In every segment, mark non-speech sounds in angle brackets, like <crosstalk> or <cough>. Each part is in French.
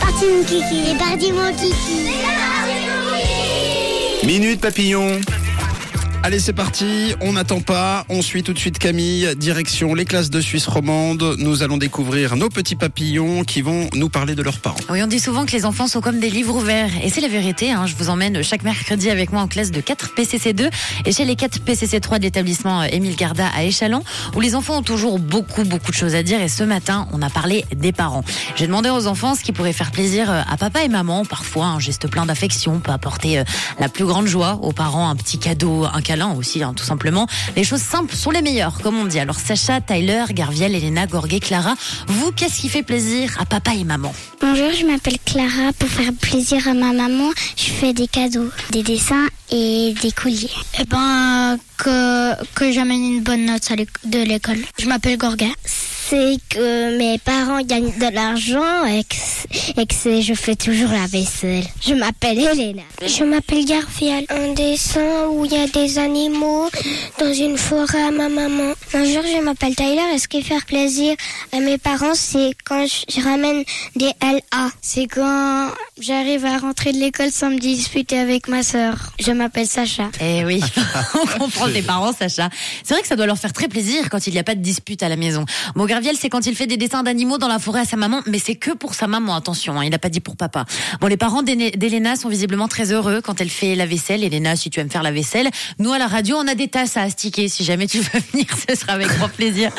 Parti mon kiki. C'est parti mon kiki. Minute papillon. Allez, c'est parti. On n'attend pas. On suit tout de suite Camille. Direction les classes de Suisse romande. Nous allons découvrir nos petits papillons qui vont nous parler de leurs parents. Oui, on dit souvent que les enfants sont comme des livres ouverts. Et c'est la vérité. Hein. Je vous emmène chaque mercredi avec moi en classe de 4 PCC2 et chez les 4 PCC3 de l'établissement euh, Émile Garda à Échalon, où les enfants ont toujours beaucoup, beaucoup de choses à dire. Et ce matin, on a parlé des parents. J'ai demandé aux enfants ce qui pourrait faire plaisir euh, à papa et maman. Parfois, un geste plein d'affection peut apporter euh, la plus grande joie aux parents, un petit cadeau, un câlin aussi, hein, tout simplement. Les choses simples sont les meilleures, comme on dit. Alors, Sacha, Tyler, Garviel, Elena, Gorgé, Clara, vous, qu'est-ce qui fait plaisir à papa et maman? Bonjour, je m'appelle Clara. Pour faire plaisir à ma maman, je fais des cadeaux, des dessins et des colliers. Eh ben, que, que j'amène une bonne note à de l'école. Je m'appelle Gorga. C'est que mes parents gagnent de l'argent et que, et que c'est- je fais toujours la vaisselle. Je m'appelle Elena. Je m'appelle Garfield. Un dessin où il y a des animaux dans une forêt à ma maman. Bonjour, je m'appelle Tyler. Et ce qui fait plaisir à mes parents, c'est quand je ramène des LA. C'est quand j'arrive à rentrer de l'école sans me disputer avec ma sœur. Je m'appelle Sacha. Eh oui, <laughs> on comprend tes parents, Sacha. C'est vrai que ça doit leur faire très plaisir quand il n'y a pas de dispute à la maison. Bon, C'est quand il fait des dessins d'animaux dans la forêt à sa maman, mais c'est que pour sa maman, attention, hein, il n'a pas dit pour papa. Bon, les parents d'Elena sont visiblement très heureux quand elle fait la vaisselle. Elena, si tu aimes faire la vaisselle, nous à la radio, on a des tasses à astiquer. Si jamais tu veux <laughs> venir, ce sera avec grand plaisir.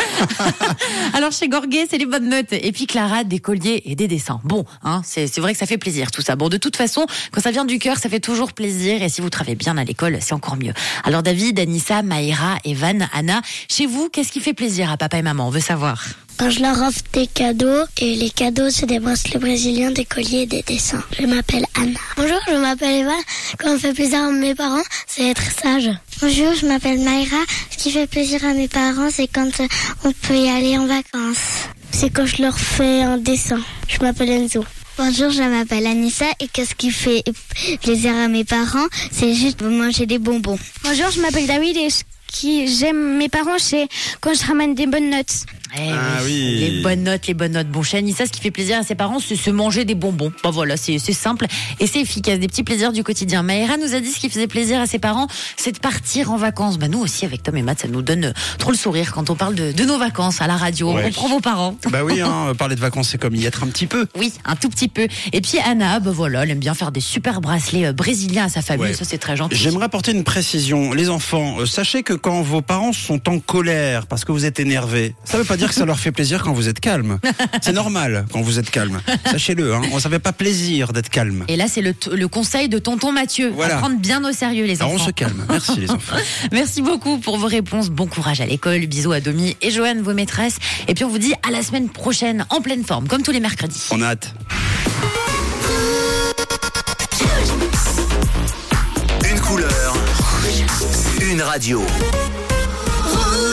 <laughs> Alors chez Gorguet, c'est les bonnes notes. Et puis Clara, des colliers et des dessins. Bon, hein, c'est vrai que ça fait plaisir tout ça. Bon, de toute façon, quand ça vient du cœur, ça fait toujours plaisir. Et si vous travaillez bien à l'école, c'est encore mieux. Alors David, Anissa, Maïra, Evan, Anna, chez vous, qu'est-ce qui fait plaisir à papa et maman? On veut savoir. Quand je leur offre des cadeaux, et les cadeaux, c'est des bracelets brésiliens, des colliers et des dessins. Je m'appelle Anna. Bonjour, je m'appelle Eva. Quand on fait plaisir à mes parents, c'est être sage. Bonjour, je m'appelle Mayra. Ce qui fait plaisir à mes parents, c'est quand euh, on peut y aller en vacances. C'est quand je leur fais un dessin. Je m'appelle Enzo. Bonjour, je m'appelle Anissa et qu'est-ce qui fait plaisir à mes parents, c'est juste manger des bonbons. Bonjour, je m'appelle David et qui j'aime mes parents, c'est quand je ramène des bonnes notes. Eh Ah oui. Les bonnes notes, les bonnes notes. Bon, chez Anissa, ce qui fait plaisir à ses parents, c'est se manger des bonbons. Bon, voilà, c'est c'est simple et c'est efficace. Des petits plaisirs du quotidien. Maïra nous a dit ce qui faisait plaisir à ses parents, c'est de partir en vacances. Bah, nous aussi, avec Tom et Matt, ça nous donne trop le sourire quand on parle de, de nos vacances à la radio. Ouais. On prend vos parents. Bah oui, hein, <laughs> parler de vacances, c'est comme y être un petit peu. Oui, un tout petit peu. Et puis Anna, bah voilà, elle aime bien faire des super bracelets euh, brésiliens à sa famille. Ouais. Ça, c'est très gentil. J'aimerais apporter une précision. Les enfants, euh, sachez que quand vos parents sont en colère parce que vous êtes énervé, ça veut pas dire que ça leur fait plaisir quand vous êtes calme. C'est normal quand vous êtes calme. Sachez-le, hein, ça fait pas plaisir d'être calme. Et là, c'est le, le conseil de tonton Mathieu. Voilà. À prendre bien au sérieux, les Alors on enfants. se calme. Merci les enfants. <laughs> Merci beaucoup pour vos réponses. Bon courage à l'école. Bisous à Domi et Joanne, vos maîtresses. Et puis on vous dit à la semaine prochaine en pleine forme, comme tous les mercredis. On a hâte. Une couleur, radio.